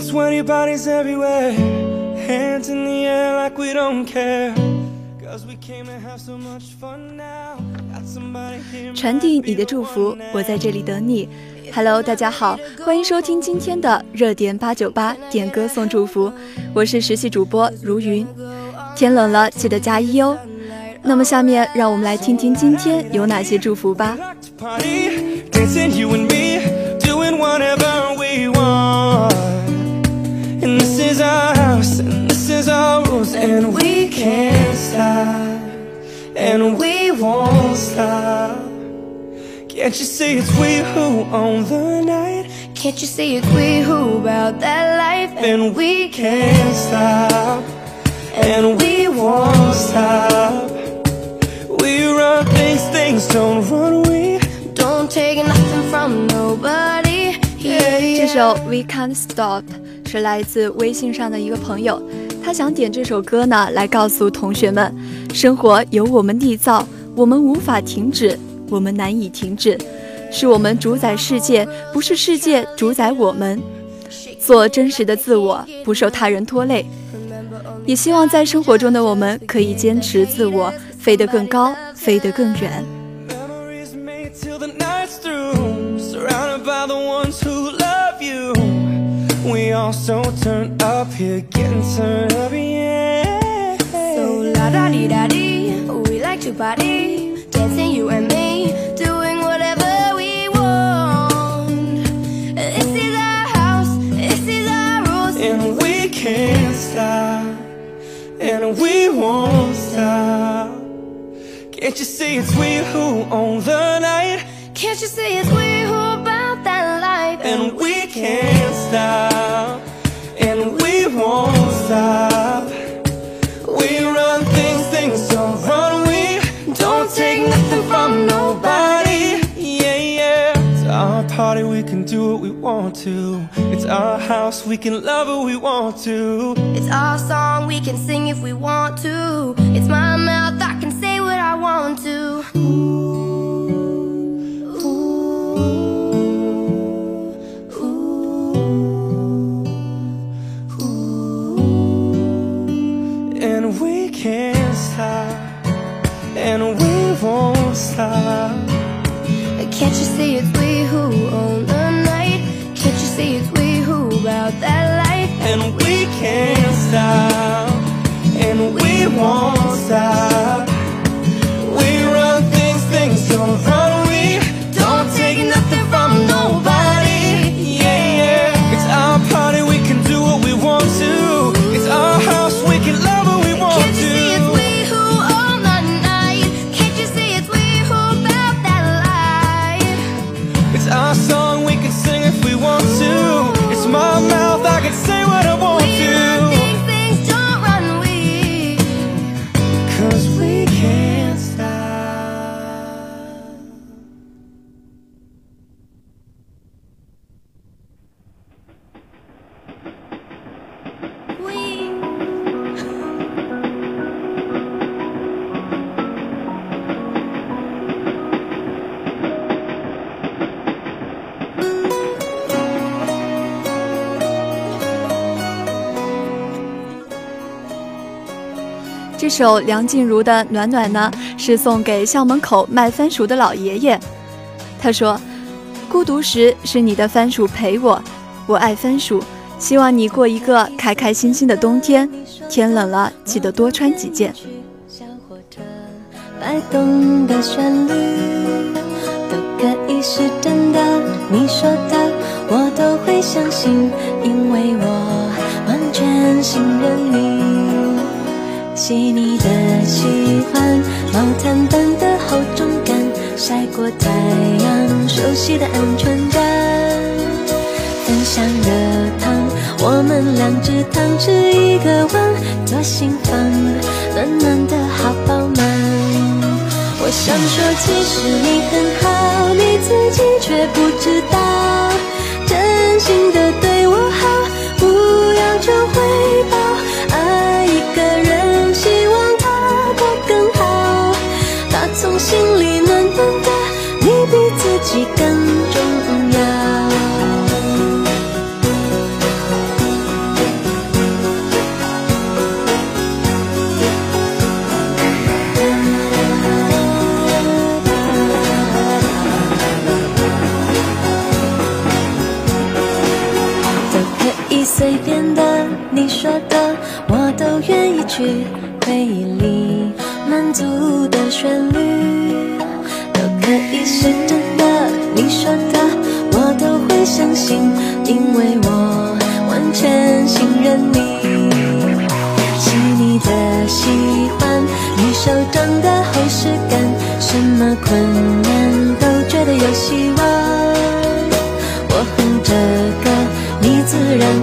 20 bodies everywhere. Hands in the air like we don't care. Cause we came to have so much fun now. Got somebody here. 传递你的祝福，我在这里等你。Hello，大家好，欢迎收听今天的热点八九八点歌送祝福，我是实习主播如云。天冷了，记得加衣哦。那么下面让我们来听听今天有哪些祝福吧。and we can't stop, and we won't stop. Can't you see it's we who own the night? Can't you see it's we who about that life And we can't stop, and we won't stop. We run things, things don't run we. don't take nothing from nobody. Yeah, 这 yeah. 首《We Can't Stop》是来自微信上的一个朋友， 他想点这首歌呢，来告诉同学们：生活由我们缔造，我们无法停止，我们难以停止，是我们主宰世界，不是世界主宰我们。做真实的自我，不受他人拖累。也希望在生活中的我们可以坚持自我，飞得更高，飞得更远。All so turned up here, getting turned up, yeah. So la da dee da dee, we like to party, dancing you and me, doing whatever we want. This is our house, this is our rules. and we can't stop, and we won't stop. Can't you see it's we who own the night, Can't you see it's we can't stop, and we won't stop. We run things, things don't run we. Don't take nothing from nobody. Yeah, yeah. It's our party, we can do what we want to. It's our house, we can love who we want to. It's our song, we can sing if we want to. It's my mouth, I can say what I want to. And 这首梁静茹的《暖暖》呢，是送给校门口卖番薯的老爷爷。他说：“孤独时是你的番薯陪我，我爱番薯。希望你过一个开开心心的冬天。天冷了，记得多穿几件。摆动的旋律都可以是真的，你说的我都会相信，因为我完全信任你。细腻的喜欢，毛毯般的厚重感，晒过太阳，熟悉的安全感。分享热汤，我们两只汤匙一个碗，多心房，暖暖的好饱满。我想说，其实你很好，你自己却不知道，真心的随便的你说的，我都愿意去回忆里满足的旋律，都可以是真的。你说的，我都会相信，因为我完全信任你。细腻的喜欢，你手掌的厚实感，什么困难都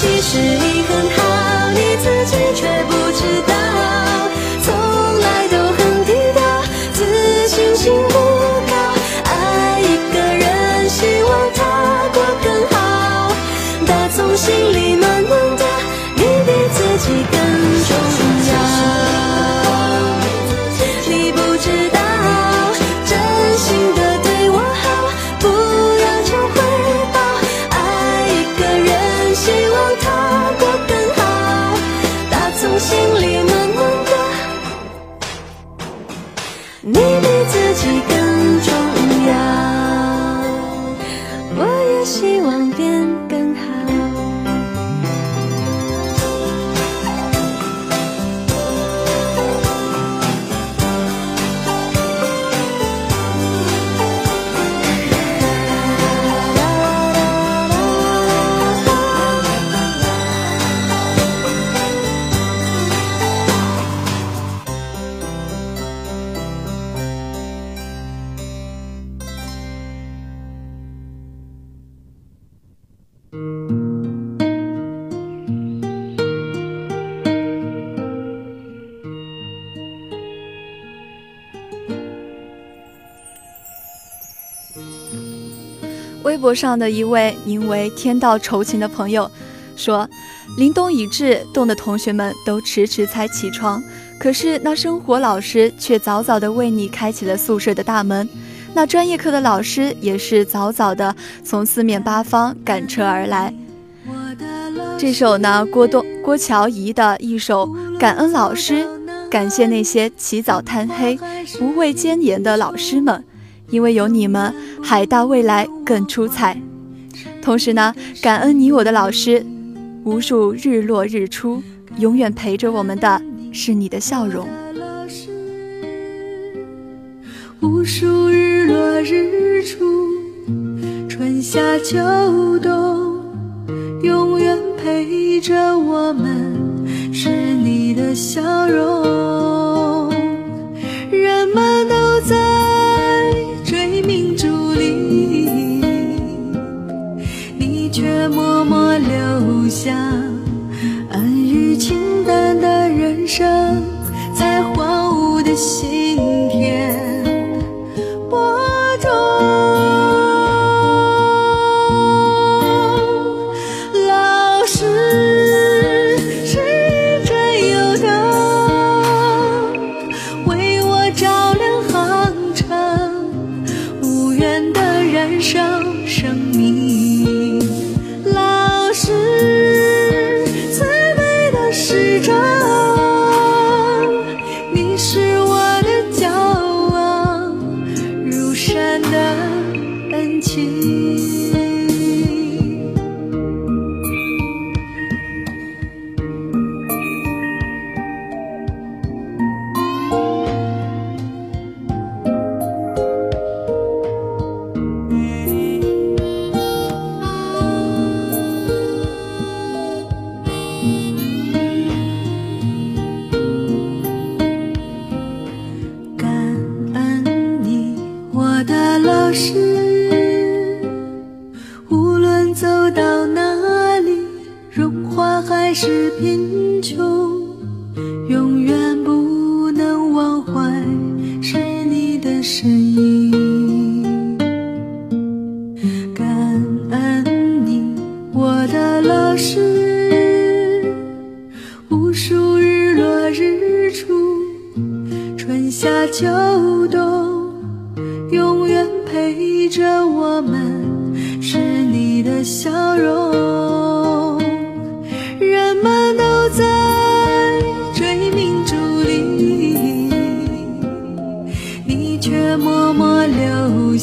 其实边望变更好。微博上的一位名为“天道酬勤”的朋友说，凛冬已至，冻的同学们都迟迟才起床，可是那生活老师却早早的为你开启了宿舍的大门。那专业课的老师也是早早的从四面八方赶车而来。这首呢，郭东郭乔怡的一首《感恩老师》，感谢那些起早贪黑、不畏艰严的老师们。因为有你们，海大未来更出彩。同时呢，感恩你我的老师，无数日落日出，永远陪着我们的是你的笑容。无数日落日出，春夏秋冬，永远陪着我们是你的笑容。默默留下安于清淡的人生，在荒芜的心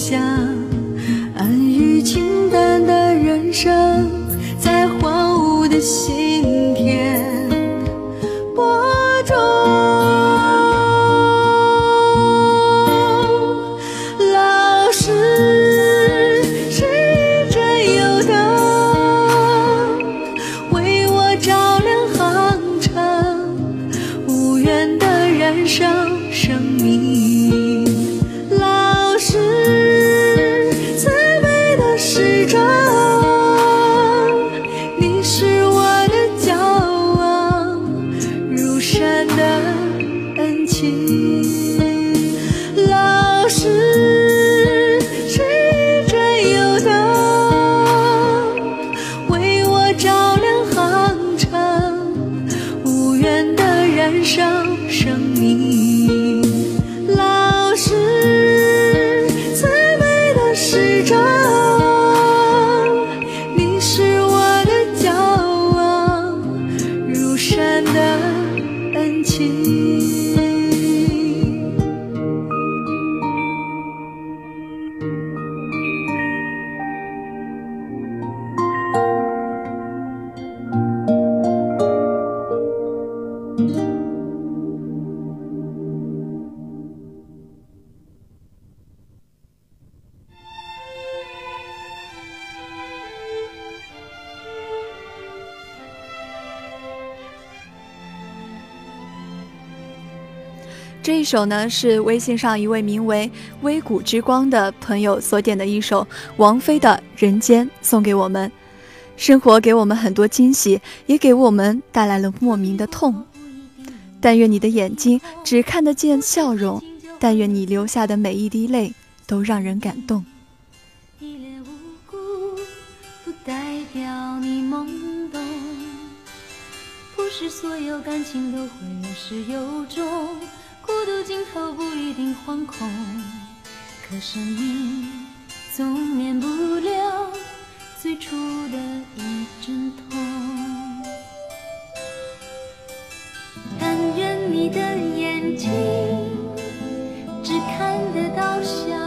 想一首呢是微信上一位名为微谷之光的朋友所点的一首王菲的人间送给我们生活给我们很多惊喜也给我们带来了莫名的痛。但愿你的眼睛只看得见笑容但愿你流下的每一滴泪都让人感动。一脸无辜不代表你懵懂不是所有感情都会有始有终孤独尽头不一定惶恐可生命总免不了最初的一阵痛。但愿你的眼睛只看得到笑。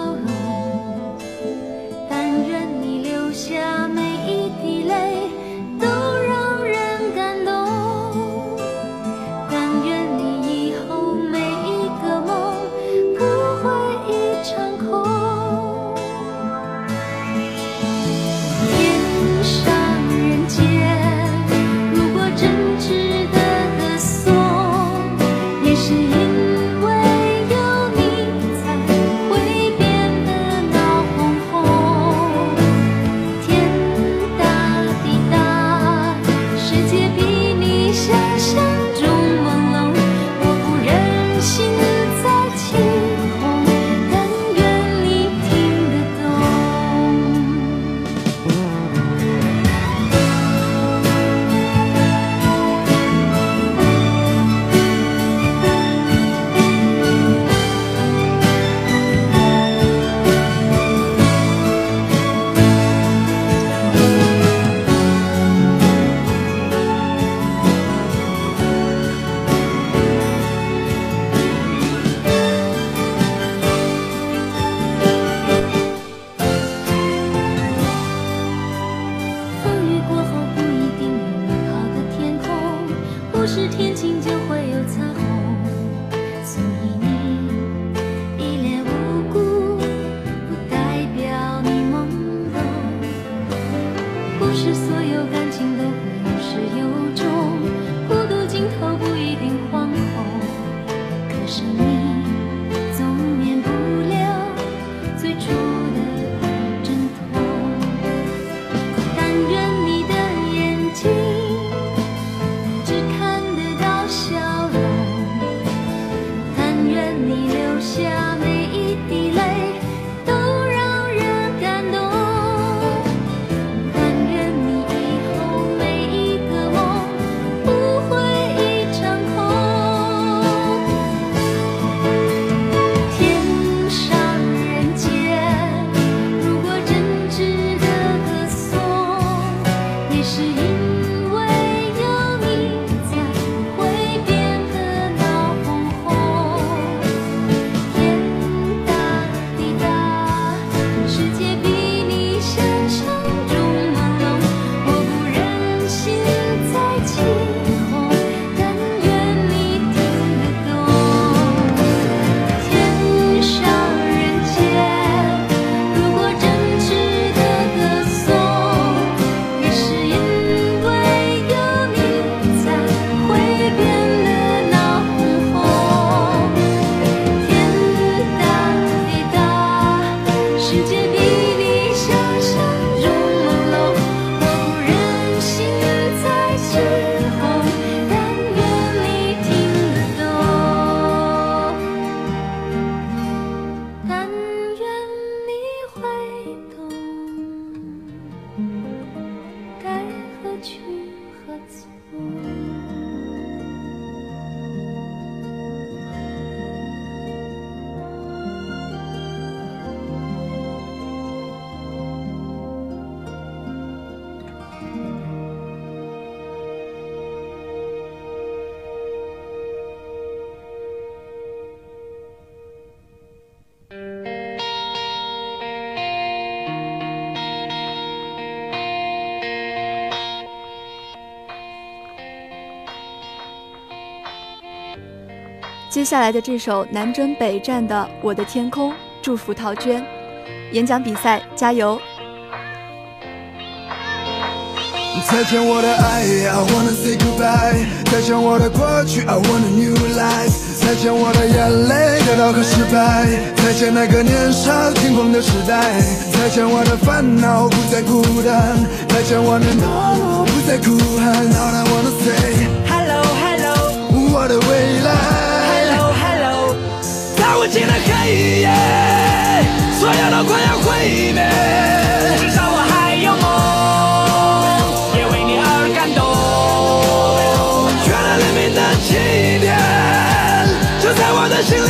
接下来的这首南征北战的《我的天空》，祝福陶娟。演讲比赛加油！再见我的爱，I wanna say goodbye。再见我的过去，I want a new life。再见我的眼泪、跌倒和失败。再见那个年少轻狂的时代。再见我的烦恼，不再孤单。再见我的懦弱，不再哭喊。All I wanna say Hello Hello 我的未尽的黑夜，所有都快要毁灭，至少我还有梦，也为你而感动。原来黎明的起点就在我的心里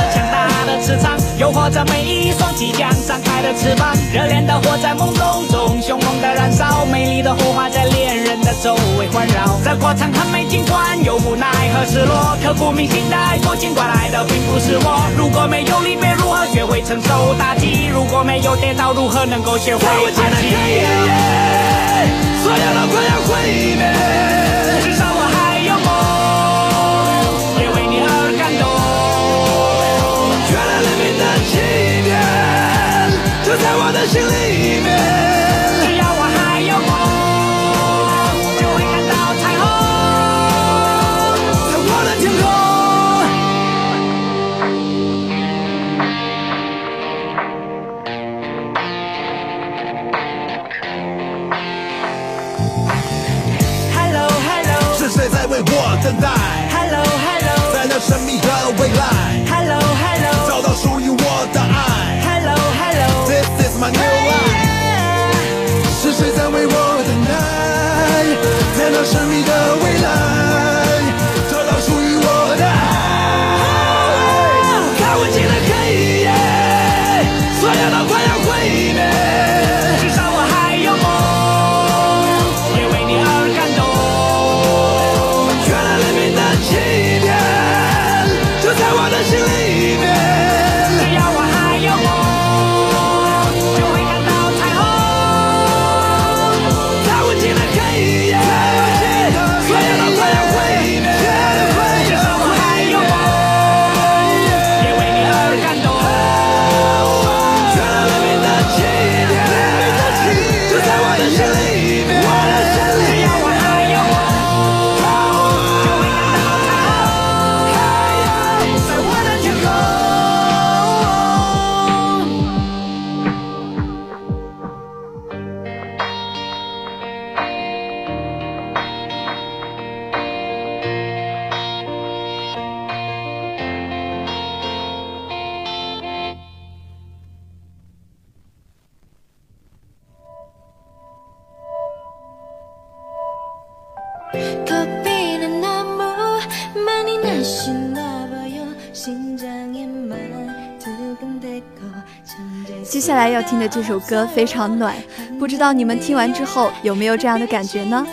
磁场，诱惑着每一双即将张开的翅膀。热恋的火在懵懂中凶猛的燃烧，美丽的火花在恋人的周围环绕。这过程很美，尽管有无奈和失落，刻骨铭心的爱过，尽管来的并不是我。如果没有离别，如何学会承受打击？如果没有跌倒，如何能够学会爬起？所有的快要毁灭，至少就在我的心里面，只要我还有梦，就会看到彩虹，在我的天空。Hello Hello 是谁在为我等待？Hello Hello 在那神秘的未来，Hello Hello 找到属于每一夜是谁在为我等待？在那神秘的未来。要听的这首歌非常暖，不知道你们听完之后有没有这样的感觉呢？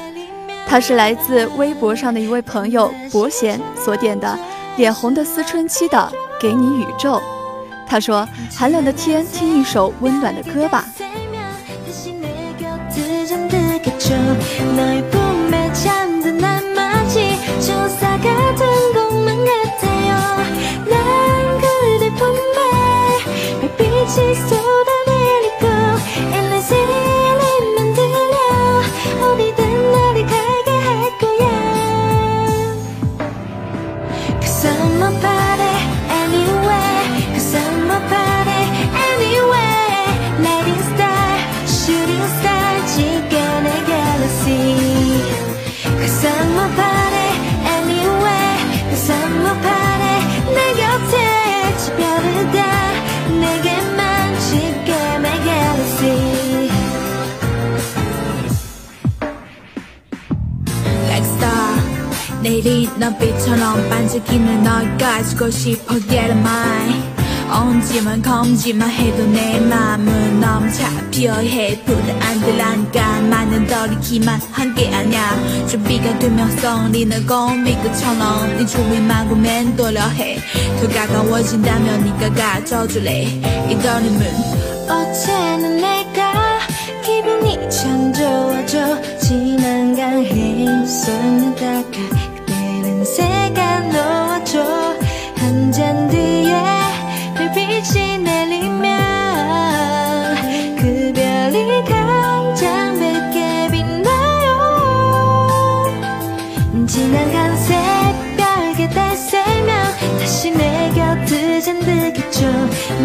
它是来自微博上的一位朋友博贤所点的，脸红的思春期的《给你宇宙》。他说：“寒冷的天，听一首温暖的歌吧。 싶어 get mine. 언제만 검지만 해도 내 맘은 너무 잡혀해. 부대 안 들라니까 많은 돌이키만 한 게 아냐. 준비가 되면 썰리는 건미 끝처럼 네 주위만 고맨 돌려 해 더 가까워진다면 네가 가져줄래. 이 떨림은 어제는 내가 기분이 참 좋아져. 지난강 했었는다가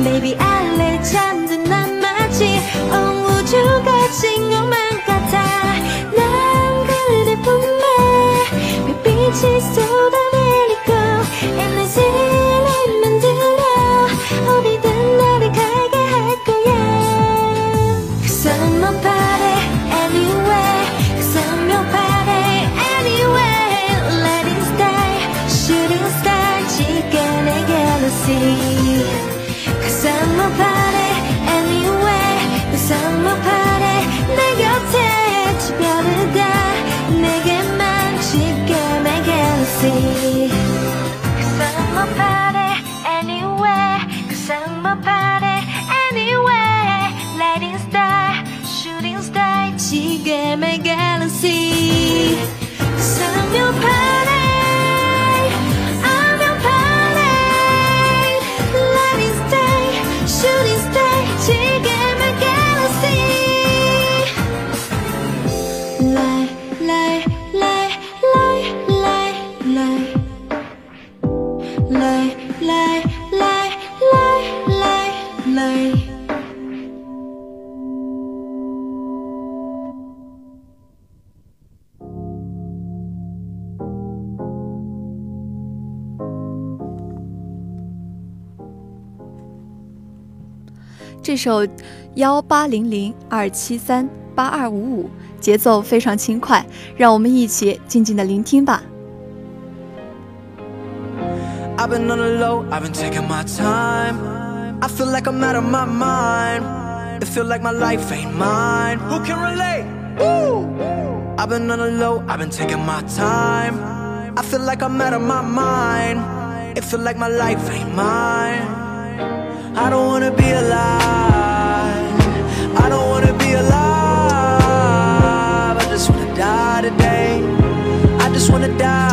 Baby 알레 잠든 난 마치 온 우주가 진 것만 같아. 난 그대 품에 별빛이 这首幺八零零二七三八二五五”节奏非常轻快，让我们一起静静的聆听吧。I've been on the low, I've been taking my time. I feel like I'm out of my mind. I feel like my life ain't mine. Who can relate? Woo! I've been on the low, I've been taking my time. I feel like I'm out of my mind. I feel like my life ain't mine. I don't wanna be alive. I don't wanna be alive. I just wanna die today. I just wanna die.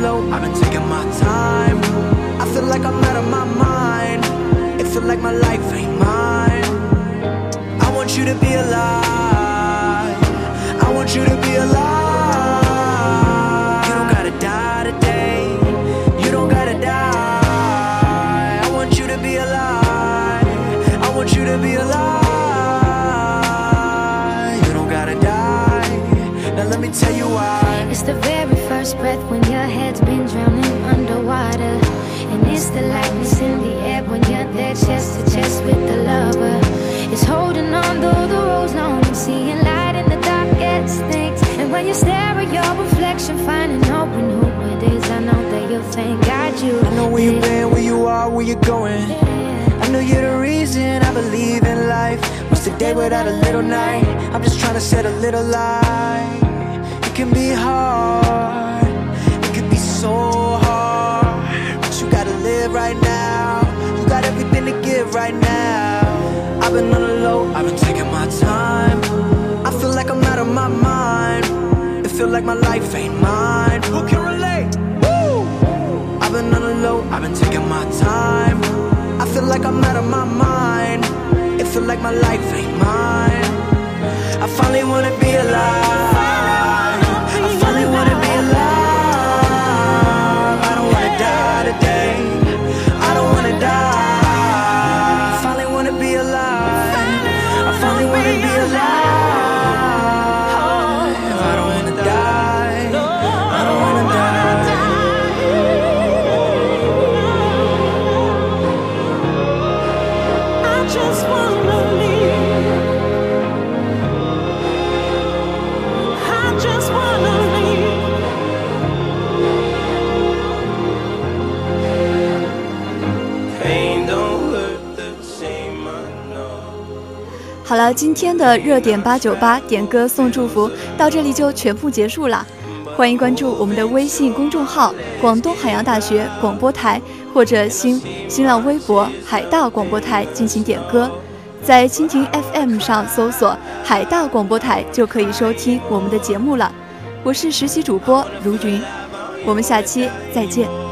Low, I've been taking my time. You. Know where you've been, where you are, where you're going. I know you're the reason I believe in life. What's the day without a little night? I'm just trying to set a little light. It can be hard, it can be so hard. But you gotta live right now. You got everything to give right now. I've been on the low, I've been taking my time. I feel like I'm out of my mind. It feel like my life ain't mine. I've been taking my time. I feel like I'm out of my mind. It feel like my life ain't mine. I finally wanna be alive. 好了，今天的热点八九八点歌送祝福到这里就全部结束了。欢迎关注我们的微信公众号“广东海洋大学广播台”或者新新浪微博“海大广播台”进行点歌。在蜻蜓 FM 上搜索“海大广播台”就可以收听我们的节目了。我是实习主播如云，我们下期再见。